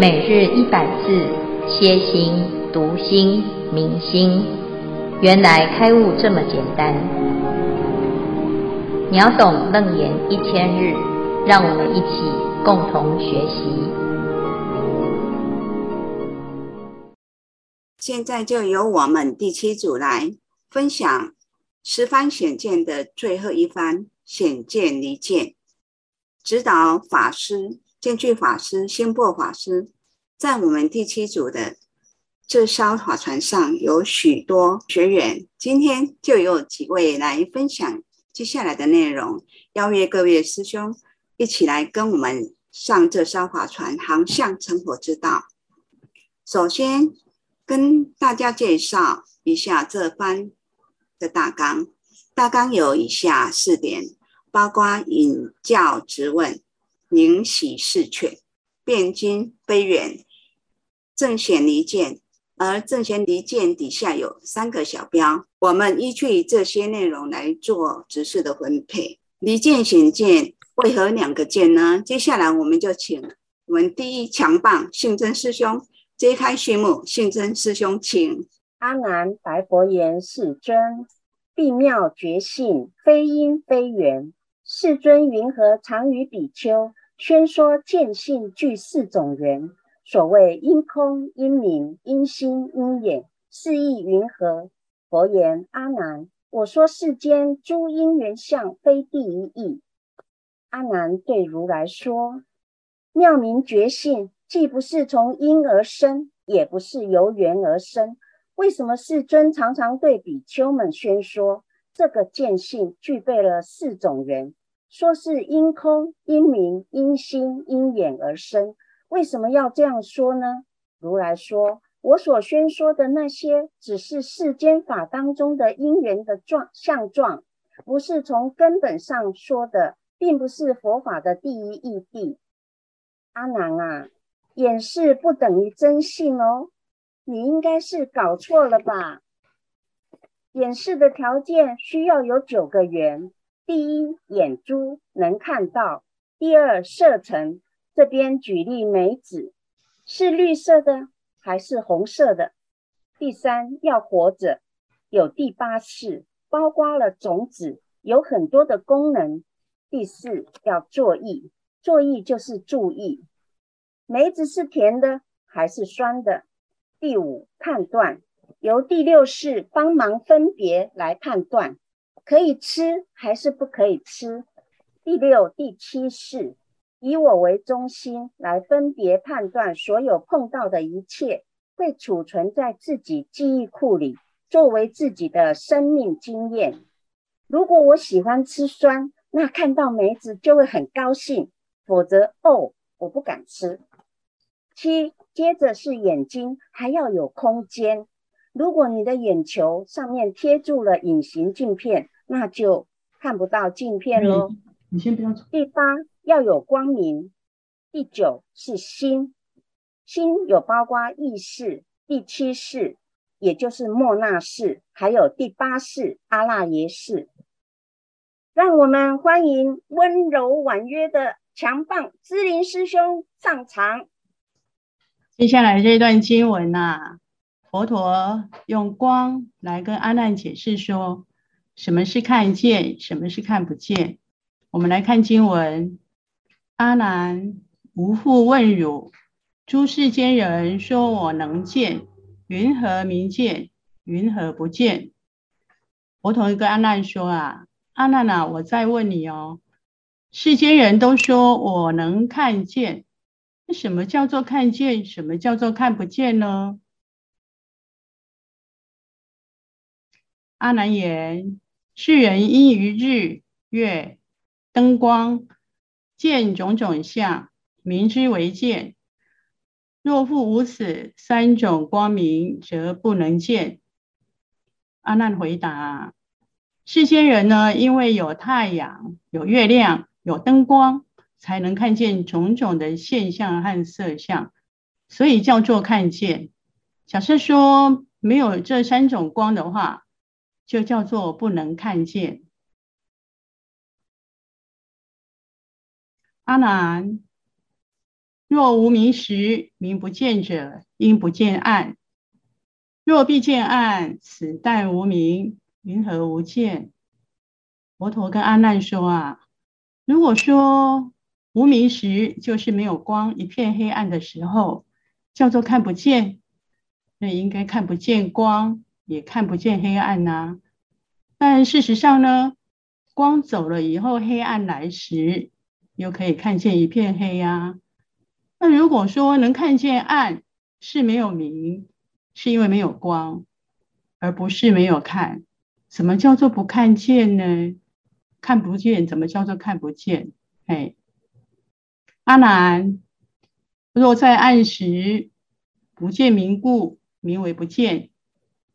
每日一百字，歇心、读心、明心，原来开悟这么简单。秒懂楞严一千日，让我们一起共同学习。现在就由我们第七组来分享十番显见的最后一番显见离见，指导法师。见具法师、仙钵法师，在我们第七组的这艘法船上有许多学员，今天就有几位来分享接下来的内容，邀约各位师兄一起来跟我们上这艘法船，航向成佛之道。首先跟大家介绍一下这番的大纲，大纲有以下四点，包括引教质问。宁喜释劝，辩经非缘，正显离见，而正显离见底下有三个小标，我们依据这些内容来做知识的分配。离见显见为何两个见呢？接下来我们就请我们第一强棒信真师兄揭开序幕。信真师兄，请。阿难白佛言：“世尊，必妙觉性，非因非缘。世尊云何常于比丘？”宣说见性具四种缘，所谓因空、因明、因心、因眼，是意云何？佛言：阿难，我说世间诸因缘相，非第一义。阿难对如来说：妙明觉性，既不是从因而生，也不是由缘而生，为什么世尊常常对比丘们宣说这个见性具备了四种缘？说是因空、因明、因心、因眼而生，为什么要这样说呢？如来说：“我所宣说的那些，只是世间法当中的因缘的状相状，不是从根本上说的，并不是佛法的第一义谛。”阿难啊，眼识不等于真性哦，你应该是搞错了吧？演示的条件需要有九个缘。第一，眼珠能看到；第二，色尘。这边举例梅子，是绿色的还是红色的？第三，要活着，有第八式，包括了种子，有很多的功能。第四，要作意，作意就是注意，梅子是甜的还是酸的？第五，判断，由第六式帮忙分别来判断。可以吃还是不可以吃？第六、第七是以我为中心来分别判断，所有碰到的一切会储存在自己记忆库里，作为自己的生命经验。如果我喜欢吃酸，那看到梅子就会很高兴；否则，哦，我不敢吃。七，接着是眼睛，还要有空间。如果你的眼球上面贴住了隐形镜片，那就看不到镜片喽。你先不要走。第八要有光明。第九是心，心有包括意识。第七识也就是莫那识，还有第八识阿赖耶识。让我们欢迎温柔婉约的强棒芝林师兄上场。接下来这一段经文啊，佛陀用光来跟阿难解释说。什么是看见？什么是看不见？我们来看经文：阿难，无复问汝，诸世间人说我能见，云何名见？云何不见？佛陀跟阿难说啊，阿难啊，我再问你哦，世间人都说我能看见，那什么叫做看见？什么叫做看不见呢？阿难言。世人因于日月灯光见种种相，名之为见。若复无此三种光明，则不能见。阿难回答：世间人呢，因为有太阳、有月亮、有灯光，才能看见种种的现象和色相，所以叫做看见。假设说没有这三种光的话，就叫做不能看见。阿难，若无明时，名不见者，因不见暗。若必见暗，此但无明，云何无见？佛陀跟阿难说啊，如果说无明时就是没有光，一片黑暗的时候，叫做看不见，那应该看不见光，也看不见黑暗呐、但事实上呢，光走了以后，黑暗来时，又可以看见一片黑呀、那如果说能看见暗，是没有明，是因为没有光，而不是没有看。什么叫做不看见呢？看不见，怎么叫做看不见？哎，阿难，若在暗时不见明故，名为不见；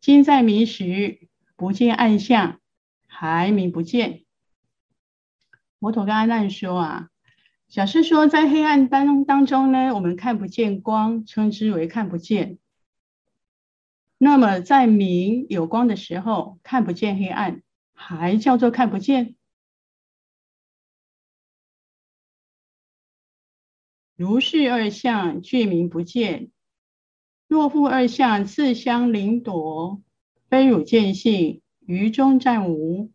今在明时不见暗相，还明不见。佛陀跟阿难说啊，假设说在黑暗当当中呢，我们看不见光，称之为看不见。那么在明有光的时候，看不见黑暗，还叫做看不见。如是二相，俱名不见。若复二相自相邻夺，非汝见性，于中暂无。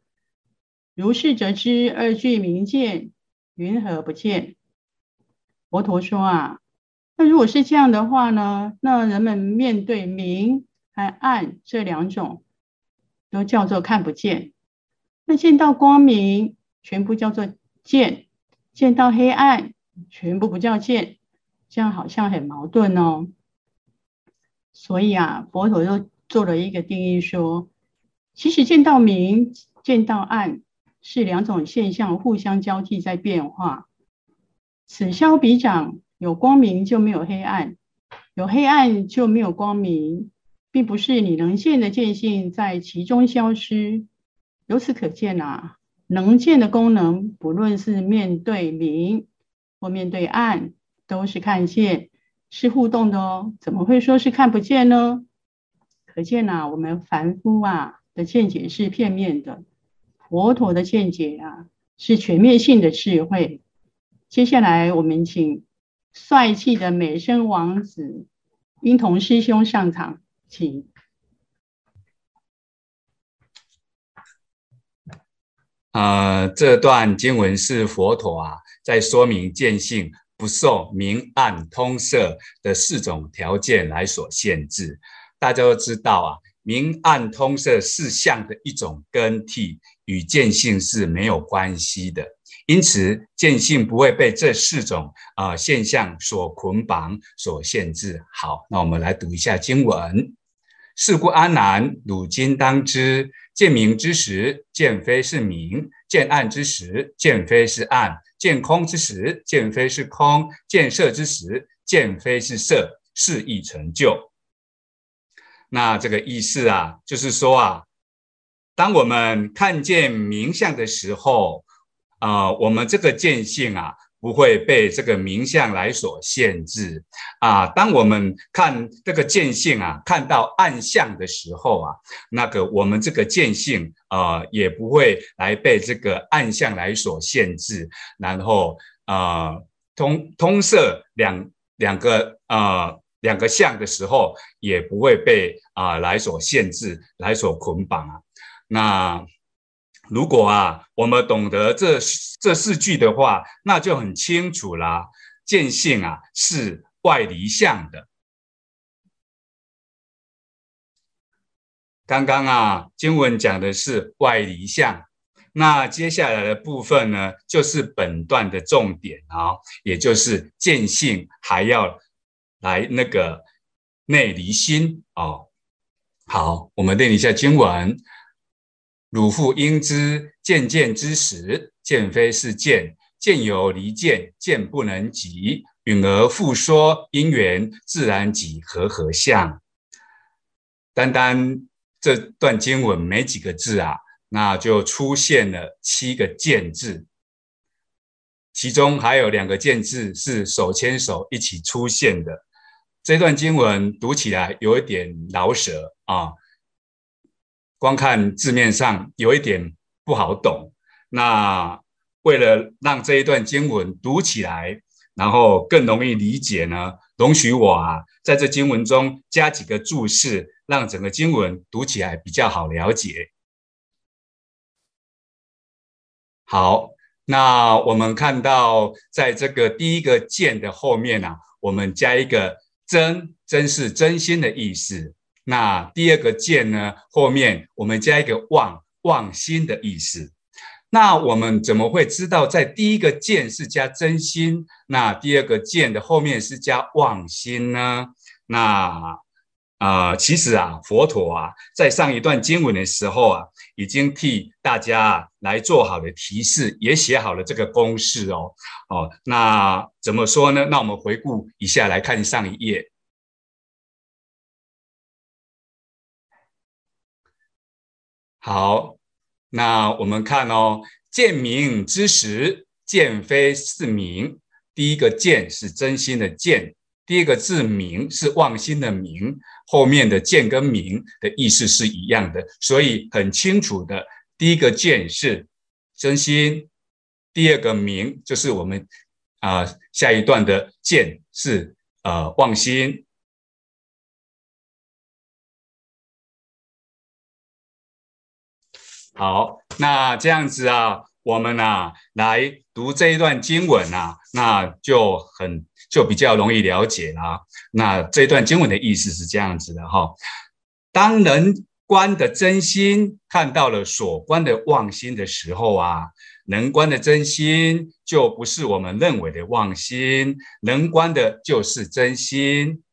如是则知二俱名见，云何不见？佛陀说啊，那如果是这样的话呢？那人们面对明和暗这两种，都叫做看不见。那见到光明，全部叫做见；见到黑暗，全部不叫见。这样好像很矛盾哦。所以啊，佛陀又做了一个定义说，其实见到明，见到暗。是两种现象互相交替在变化，此消彼长，有光明就没有黑暗，有黑暗就没有光明，并不是你能见的见性在其中消失。由此可见啊，能见的功能，不论是面对明或面对暗，都是看见，是互动的哦。怎么会说是看不见呢？可见啊，我们凡夫啊的见解是片面的。佛陀的见解啊，是全面性的智慧。接下来，我们请帅气的美声王子英童师兄上场，请。呃，这段经文是佛陀啊，在说明见性不受明暗通色的四种条件来所限制。大家都知道啊，明暗通色四相的一种更替。与见性是没有关系的，因此见性不会被这四种啊、现象所捆绑、所限制。好，那我们来读一下经文：是故阿难，汝今当知，见明之时，见非是明；见暗之时，见非是暗；见空之时，见非是空；见色之时，见非是色。是意成就。那这个意思啊，就是说啊。当我们看见名相的时候，啊、我们这个见性啊，不会被这个明相来所限制啊。当我们看这个见性啊，看到暗相的时候啊，那个我们这个见性啊、也不会来被这个暗相来所限制。然后啊、通通色两两个啊、呃、两个相的时候，也不会被啊、来所限制，来所捆绑啊。那如果啊，我们懂得这这四句的话，那就很清楚啦。见性啊，是外离相的。刚刚啊，经文讲的是外离相，那接下来的部分呢，就是本段的重点啊，也就是见性还要来那个内离心哦。好，我们念一下经文。汝复应知，见见之时，见非是见；见有离见，见不能及。允而复说因缘，自然即和合相。单单这段经文没几个字啊，那就出现了七个见字，其中还有两个见字是手牵手一起出现的。这段经文读起来有一点绕舌啊。光看字面上有一点不好懂，那为了让这一段经文读起来然后更容易理解呢，容许我啊，在这经文中加几个注释，让整个经文读起来比较好了解。好，那我们看到，在这个第一个“见”的后面啊，我们加一个“真”，“真”是真心的意思。那第二个“见”呢，后面我们加一个“忘”，忘心的意思。那我们怎么会知道，在第一个“见”是加真心，那第二个“见”的后面是加忘心呢？那啊、其实啊，佛陀啊，在上一段经文的时候啊，已经替大家啊来做好了提示，也写好了这个公式哦。哦，那怎么说呢？那我们回顾一下，来看上一页。好。那我们看哦，见明之时，见非是明。第一个见是真心的见，第二个字明是忘心的明。后面的见跟明的意思是一样的，所以很清楚的，第一个见是真心，第二个明就是我们啊、下一段的见是呃忘心。好，那这样子啊，我们啊来读这一段经文啊，那就很就比较容易了解啦。那这一段经文的意思是这样子的哈：当人观的真心看到了所观的妄心的时候啊，能观的真心就不是我们认为的妄心，能观的就是真心。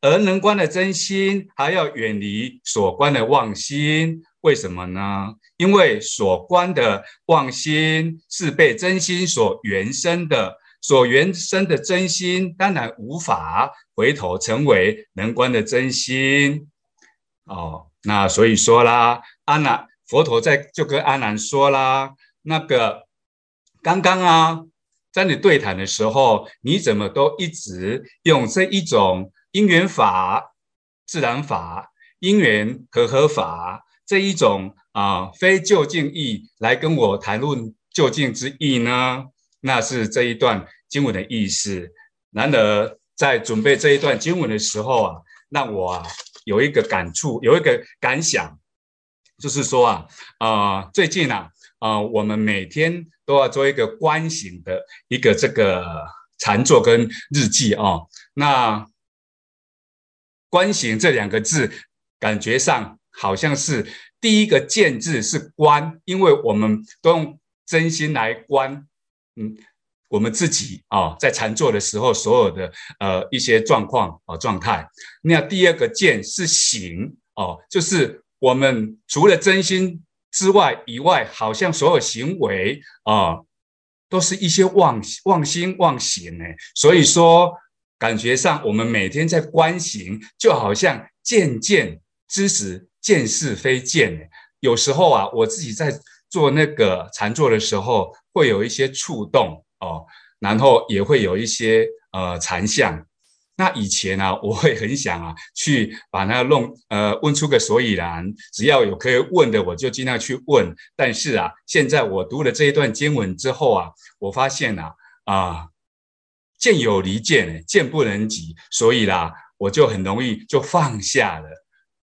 而能观的真心还要远离所观的妄心，为什么呢？因为所观的妄心是被真心所缘生的，所缘生的真心当然无法回头成为能观的真心。哦，那所以说啦，阿难佛陀在就跟阿难说啦，那个刚刚啊，在你对谈的时候，你怎么都一直用这一种因缘法、自然法、因缘和合法这一种。啊，非就近义来跟我谈论就近之义呢？那是这一段经文的意思。然而，在准备这一段经文的时候啊，让我啊有一个感触，有一个感想，就是说啊，啊、最近啊，啊、我们每天都要做一个观行的一个这个禅坐跟日记啊、那观行这两个字，感觉上好像是。第一个见字是观，因为我们都用真心来观，嗯，我们自己啊、哦，在禅坐的时候所有的呃一些状况啊、哦、状态。那第二个见是行哦，就是我们除了真心之外以外，好像所有行为啊、哦，都是一些妄妄心妄行哎，所以说感觉上我们每天在观行，就好像渐渐知识。见是非见，有时候啊，我自己在做那个禅坐的时候，会有一些触动哦，然后也会有一些呃禅相。那以前啊，我会很想啊，去把那弄呃问出个所以然，只要有可以问的，我就尽量去问。但是啊，现在我读了这一段经文之后啊，我发现啊啊，见有离见，见不能及，所以啦，我就很容易就放下了。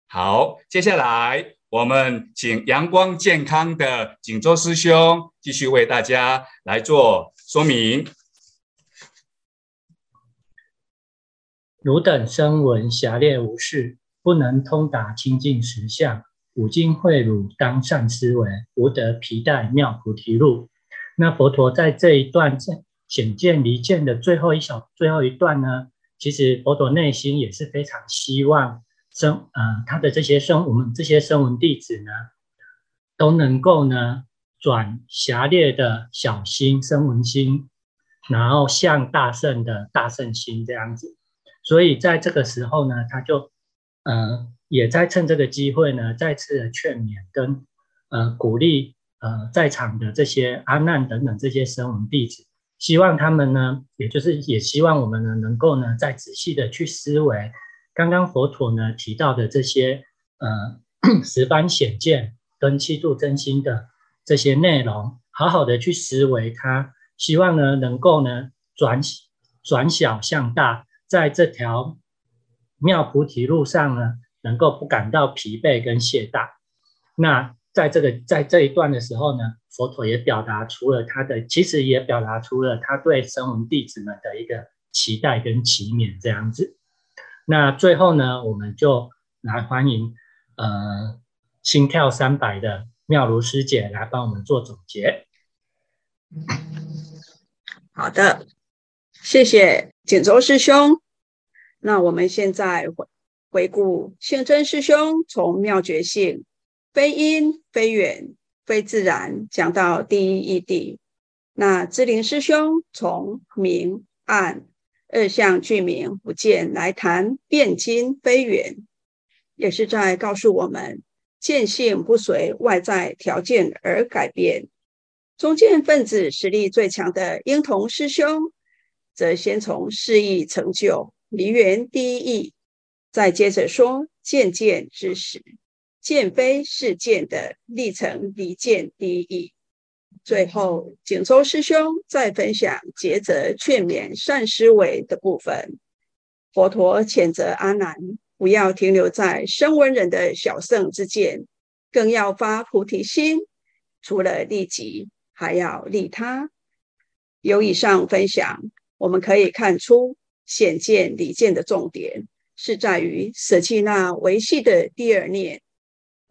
好，接下来我们请阳光健康的景州师兄继续为大家来做说明。汝等声闻狭劣无事，不能通达清净实相。吾今诲汝当善思维，吾得皮带妙菩提路。那佛陀在这一段显见离见的最后一小最后一段呢，其实佛陀内心也是非常希望。声呃，他的这些声，我们这些声闻弟子呢，都能够呢转狭劣的小心声闻心，然后向大圣的大圣心这样子。所以在这个时候呢，他就呃也在趁这个机会呢，再次的劝勉跟呃鼓励呃在场的这些阿难等等这些声闻弟子，希望他们呢，也就是也希望我们呢，能够呢再仔细的去思维。刚刚佛陀呢提到的这些呃十方显见跟七度真心的这些内容，好好的去思维它，希望呢能够呢转转小向大，在这条妙菩提路上呢，能够不感到疲惫跟懈怠。那在这个在这一段的时候呢，佛陀也表达出了他的，其实也表达出了他对声闻弟子们的一个期待跟祈勉这样子。那最后呢，我们就来欢迎呃心跳三百的妙如师姐来帮我们做总结。好的，谢谢锦州师兄。那我们现在回回顾信真师兄从妙觉性。非因非缘非自然，讲到第一义谛。那智玲师兄从明暗二相具名不见来谈辩今非缘，也是在告诉我们见性不随外在条件而改变。中见分子实力最强的婴童师兄，则先从事义成就离缘第一义，再接着说见见之实。见非是见的历程离见第一义，最后锦州师兄再分享抉择劝勉善思维的部分。佛陀谴责阿难不要停留在声闻人的小圣之见，更要发菩提心，除了利己，还要利他。由以上分享，我们可以看出显见理见的重点是在于舍弃那维系的第二念。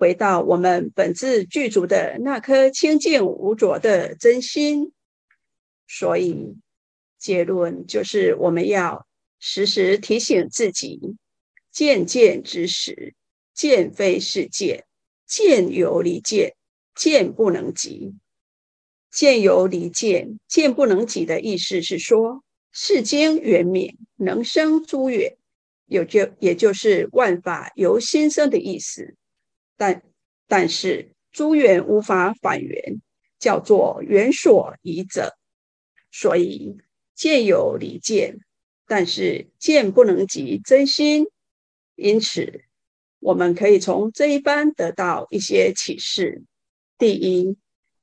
回到我们本自具足的那颗清净无浊的真心，所以结论就是我们要时时提醒自己：见见之时，见非是见，见由离见，见不能及。见由离见，见不能及的意思是说，世间缘冥能生诸缘，有就也就是万法由心生的意思。但但是诸缘无法反缘，叫做缘所依者，所以见有离见，但是见不能及真心。因此，我们可以从这一番得到一些启示：第一，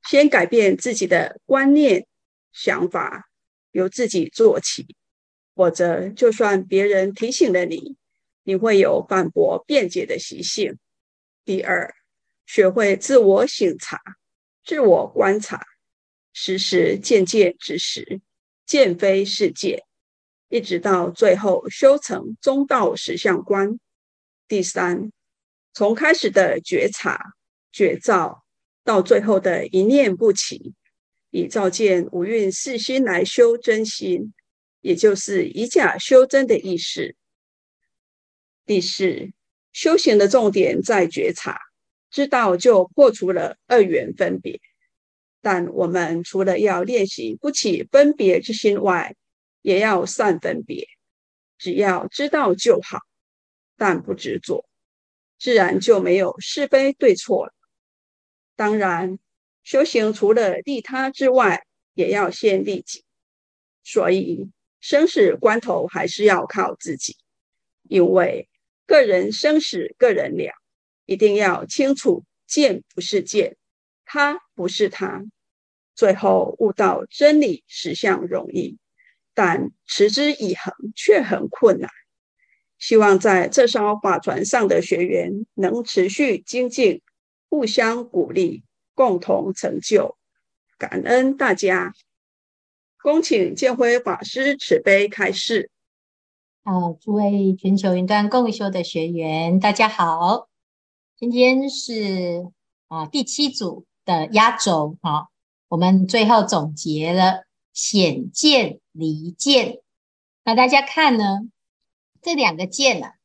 先改变自己的观念想法，由自己做起，否则就算别人提醒了你，你会有反驳辩解的习性。第二，学会自我省察、自我观察，时时见见之时，见非是界，一直到最后修成中道实相观。第三，从开始的觉察、觉照，到最后的一念不起，以照见五蕴四心来修真心，也就是以假修真的意思。第四。修行的重点在觉察，知道就破除了二元分别。但我们除了要练习不起分别之心外，也要善分别。只要知道就好，但不执着，自然就没有是非对错了。当然，修行除了利他之外，也要先利己。所以，生死关头还是要靠自己，因为。个人生死，个人了，一定要清楚，见不是见，他不是他，最后悟到真理实相容易，但持之以恒却很困难。希望在这艘法船上的学员能持续精进，互相鼓励，共同成就。感恩大家，恭请建辉法师慈悲开示。好，诸位全球云端共修的学员，大家好。今天是啊第七组的压轴，好，我们最后总结了显见离见。那大家看呢，这两个见啊，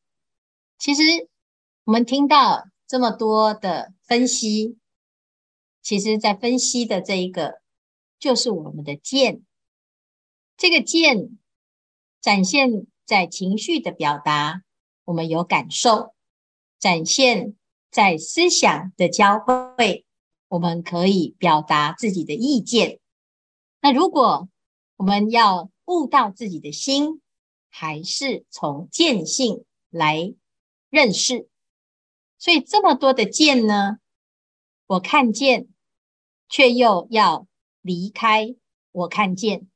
其实我们听到这么多的分析，其实在分析的这一个就是我们的见，这个见展现。在情绪的表达，我们有感受；展现在思想的交汇，我们可以表达自己的意见。那如果我们要悟到自己的心，还是从见性来认识。所以这么多的见呢，我看见，却又要离开我看见。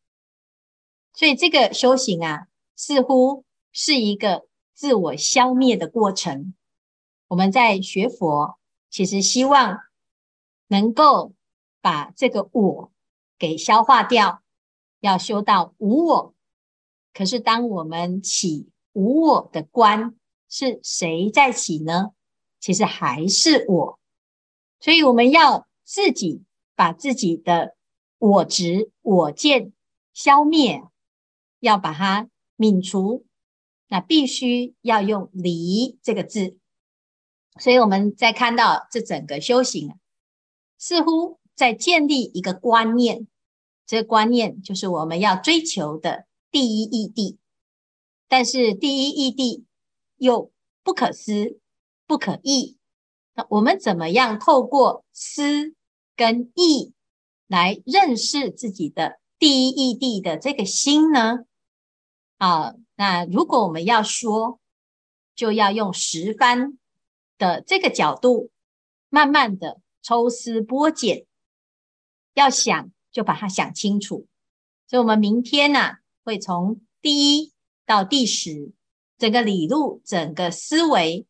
所以这个修行啊，似乎是一个自我消灭的过程。我们在学佛，其实希望能够把这个我给消化掉，要修到无我。可是，当我们起无我的观，是谁在起呢？其实还是我。所以，我们要自己把自己的我执、我见消灭，要把它泯除，那必须要用离这个字。所以我们在看到这整个修行，似乎在建立一个观念，这个观念就是我们要追求的第一义谛。但是第一义谛又不可思、不可议。那我们怎么样透过思跟意来认识自己的第一义谛的这个心呢？啊，那如果我们要说，就要用十番的这个角度，慢慢的抽丝剥茧，要想就把它想清楚。所以，我们明天呢，会从第一到第十，整个理路、整个思维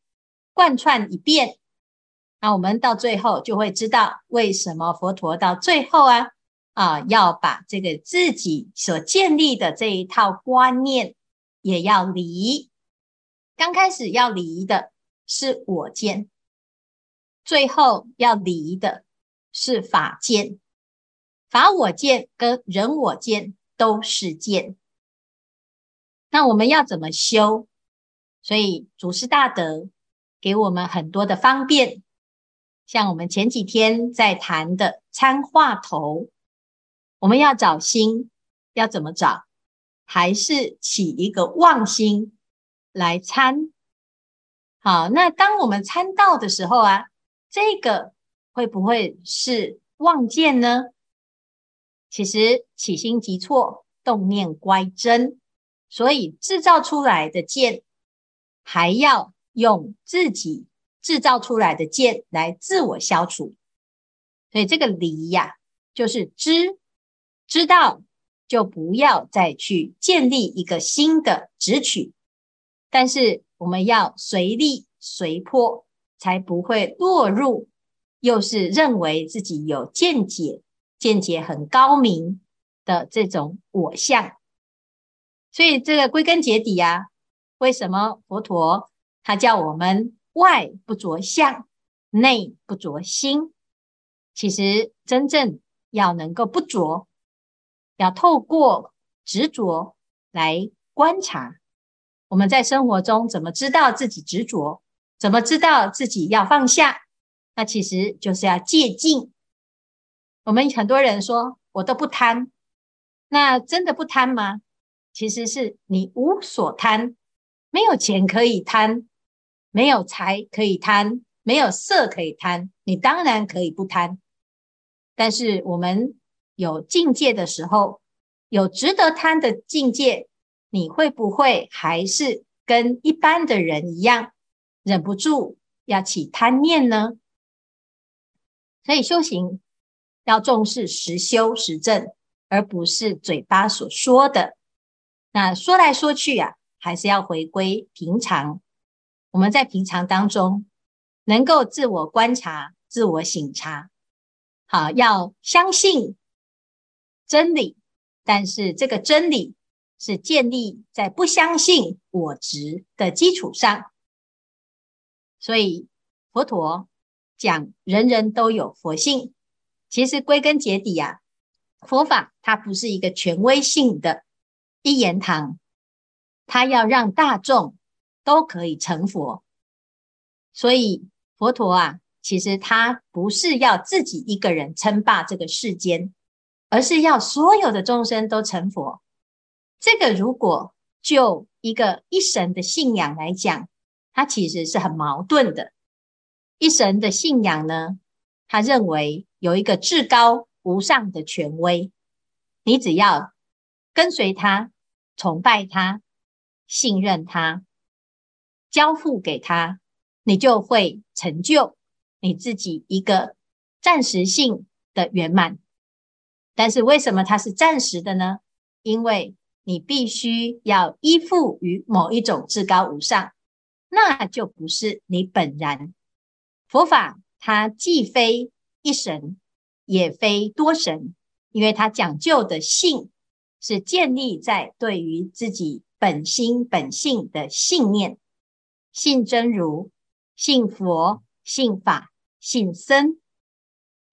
贯穿一遍。那我们到最后就会知道，为什么佛陀到最后啊啊要把这个自己所建立的这一套观念也要离。刚开始要离的。是我见，最后要离的是法见，法我见跟人我见都是见。那我们要怎么修？所以祖师大德给我们很多的方便，像我们前几天在谈的参话头，我们要找心，要怎么找？还是起一个妄心来参。好，那当我们参道的时候啊，这个会不会是妄见呢？其实起心即错，动念乖真，所以制造出来的见，还要用自己制造出来的见来自我消除。所以这个离呀、就是知，知道就不要再去建立一个新的执取，但是。我们要随力随破，才不会落入又是认为自己有见解、见解很高明的这种我相。所以这个归根结底啊，为什么佛陀他叫我们外不着相，内不着心？其实真正要能够不着，要透过执着来观察。我们在生活中怎么知道自己执着？怎么知道自己要放下？那其实就是要戒尽。我们很多人说我都不贪，那真的不贪吗？其实是你无所贪，没有钱可以贪，没有财可以贪，没有色可以贪，你当然可以不贪。但是我们有境界的时候，有值得贪的境界。你会不会还是跟一般的人一样，忍不住要起贪念呢？所以修行要重视实修实证，而不是嘴巴所说的。那说来说去啊，还是要回归平常。我们在平常当中能够自我观察、自我省察。好，要相信真理，但是这个真理。是建立在不相信我执的基础上，所以佛陀讲人人都有佛性。其实归根结底啊，佛法它不是一个权威性的一言堂，它要让大众都可以成佛。所以佛陀啊，其实他不是要自己一个人称霸这个世间，而是要所有的众生都成佛。这个如果就一个一神的信仰来讲，它其实是很矛盾的。一神的信仰呢，他认为有一个至高无上的权威，你只要跟随他、崇拜他、信任他、交付给他，你就会成就你自己一个暂时性的圆满。但是为什么它是暂时的呢？因为你必须要依附于某一种至高无上，那就不是你本然。佛法它既非一神，也非多神，因为它讲究的性是建立在对于自己本心本性的信念，信真如，信佛，信法，信僧。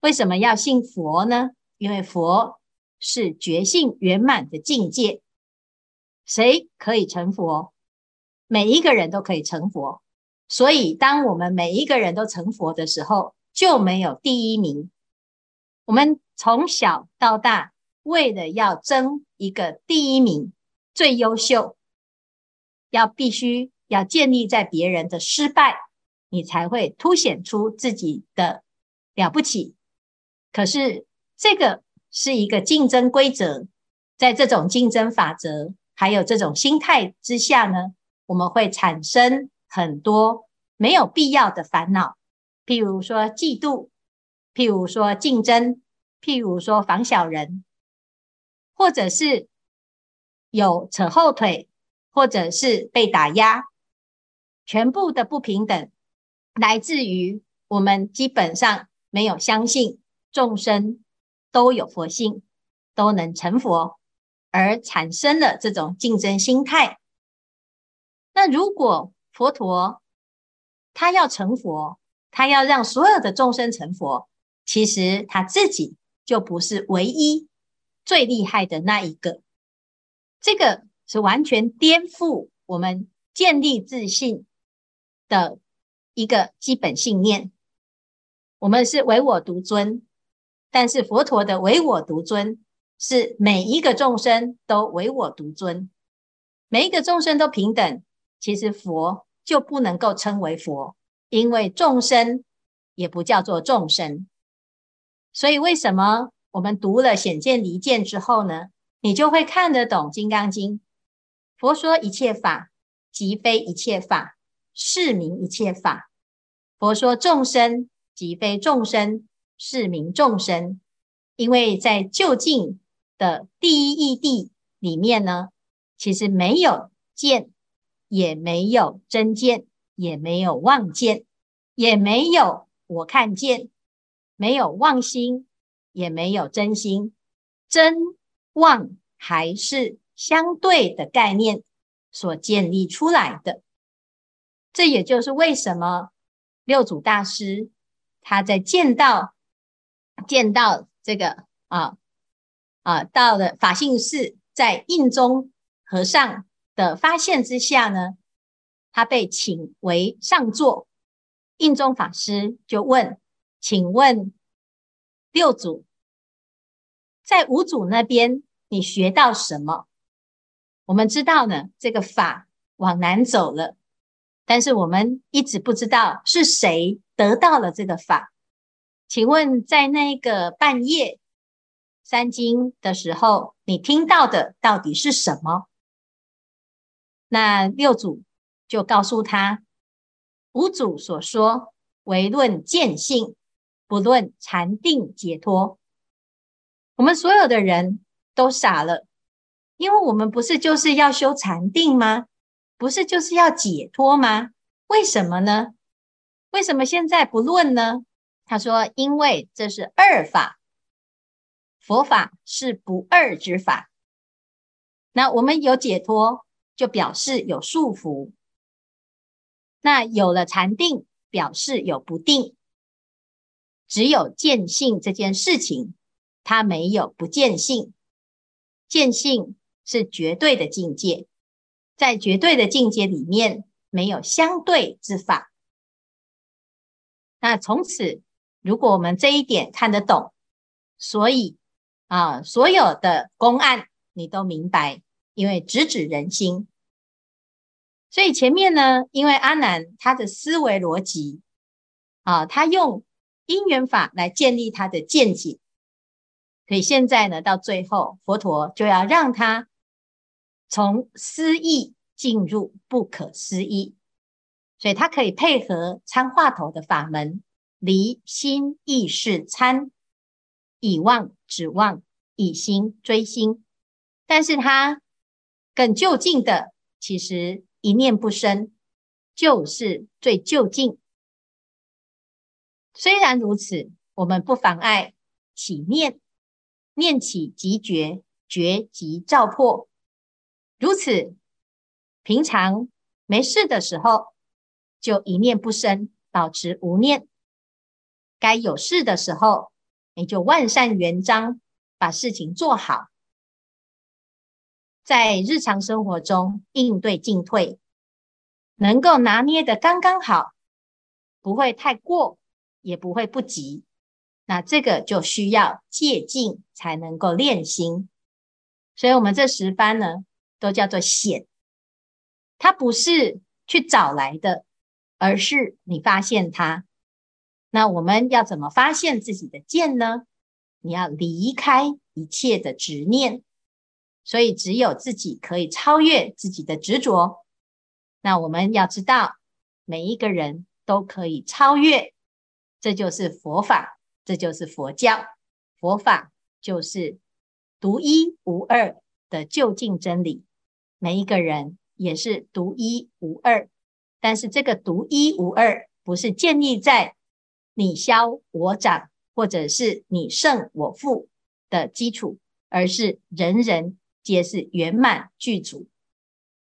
为什么要信佛呢？因为佛是觉性圆满的境界。谁可以成佛？每一个人都可以成佛。所以，当我们每一个人都成佛的时候，就没有第一名。我们从小到大，为了要争一个第一名，最优秀，要必须要建立在别人的失败，你才会凸显出自己的了不起。可是，这个是一个竞争规则，在这种竞争法则。还有这种心态之下呢，我们会产生很多没有必要的烦恼，譬如说嫉妒，譬如说竞争，譬如说防小人，或者是有扯后腿，或者是被打压，全部的不平等，来自于我们基本上没有相信众生都有佛性，都能成佛。而产生了这种竞争心态。那如果佛陀他要成佛，他要让所有的众生成佛，其实他自己就不是唯一最厉害的那一个。这个是完全颠覆我们建立自信的一个基本信念。我们是唯我独尊，但是佛陀的唯我独尊。是每一个众生都唯我独尊，每一个众生都平等。其实佛就不能够称为佛，因为众生也不叫做众生。所以为什么我们读了显见离见之后呢？你就会看得懂《金刚经》。佛说一切法即非一切法，是名一切法。佛说众生即非众生，是名众生。因为在就近。的第一义谛里面呢，其实没有见，也没有真见，也没有妄见，也没有我看见，没有妄心，也没有真心，真妄还是相对的概念所建立出来的。这也就是为什么六祖大师他在见到见到这个啊。啊，到了法性寺，在印宗和尚的发现之下呢，他被请为上座。印宗法师就问：“请问六祖，在五祖那边你学到什么？”我们知道呢，这个法往南走了，但是我们一直不知道是谁得到了这个法。请问在那个半夜。三更的时候，你听到的到底是什么？那六祖就告诉他，五祖所说唯论见性，不论禅定解脱。我们所有的人都傻了，因为我们不是就是要修禅定吗？不是就是要解脱吗？为什么呢？为什么现在不论呢？他说，因为这是二法。佛法是不二之法，那我们有解脱，就表示有束缚；那有了禅定，表示有不定。只有见性这件事情，它没有不见性。见性是绝对的境界，在绝对的境界里面，没有相对之法。那从此，如果我们这一点看得懂，所以。啊，所有的公案你都明白，因为直指人心。所以前面呢，因为阿难他的思维逻辑啊，他用因缘法来建立他的见解，所以现在呢，到最后佛陀就要让他从思议进入不可思议，所以他可以配合参话头的法门，离心意识参。以妄指望，以心追心，但是他更究竟的，其实一念不生就是最究竟。虽然如此，我们不妨碍起念，念起即觉，觉即照破。如此，平常没事的时候，就一念不生，保持无念；该有事的时候，你就万善圆彰，把事情做好。在日常生活中应对进退，能够拿捏得刚刚好，不会太过，也不会不及。那这个就需要借境才能够练心。所以，我们这十番呢，都叫做显。它不是去找来的，而是你发现它。那我们要怎么发现自己的见呢？你要离开一切的执念。所以，只有自己可以超越自己的执着。那我们要知道，每一个人都可以超越，这就是佛法，这就是佛教。佛法就是独一无二的究竟真理。每一个人也是独一无二，但是这个独一无二不是建立在你消我长，或者是你胜我负的基础，而是人人。皆是圆满具足。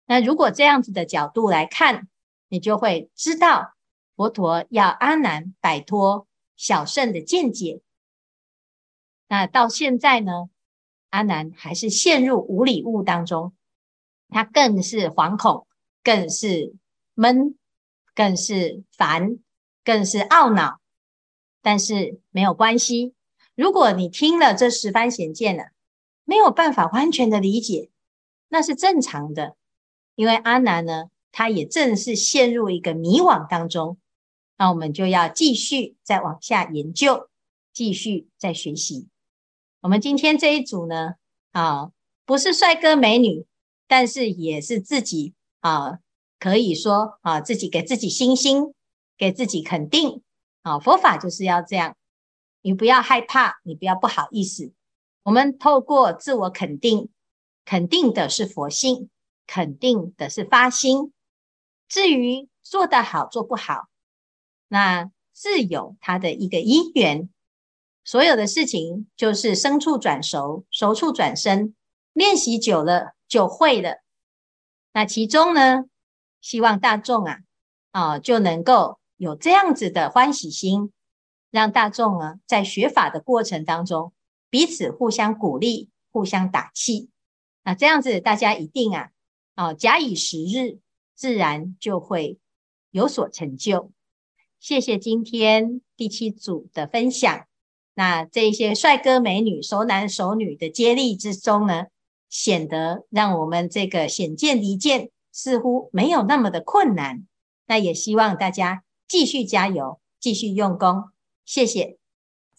那如果这样子的角度来看，你就会知道佛陀要阿难摆脱小乘的见解。那到现在呢，阿难还是陷入无理悟当中，他更是惶恐，更是闷，更是烦，更是懊恼。但是没有关系，如果你听了这十番显见了。没有办法完全的理解，那是正常的，因为阿难呢，他也正是陷入一个迷惘当中。那我们就要继续再往下研究，继续再学习。我们今天这一组呢，啊，不是帅哥美女，但是也是自己啊，可以说啊，自己给自己信心，给自己肯定。啊，佛法就是要这样，你不要害怕，你不要不好意思。我们透过自我肯定，肯定的是佛性，肯定的是发心。至于做得好做不好，那自有它的一个因缘。所有的事情就是生处转熟，熟处转生，练习久了就会了。那其中呢，希望大众啊，啊就能够有这样子的欢喜心，让大众啊在学法的过程当中。彼此互相鼓励，互相打气，那这样子大家一定啊，哦，假以时日，自然就会有所成就。谢谢今天第七组的分享。那这些帅哥美女、熟男熟女的接力之中呢，显得让我们这个显见离见似乎没有那么的困难。那也希望大家继续加油，继续用功。谢谢。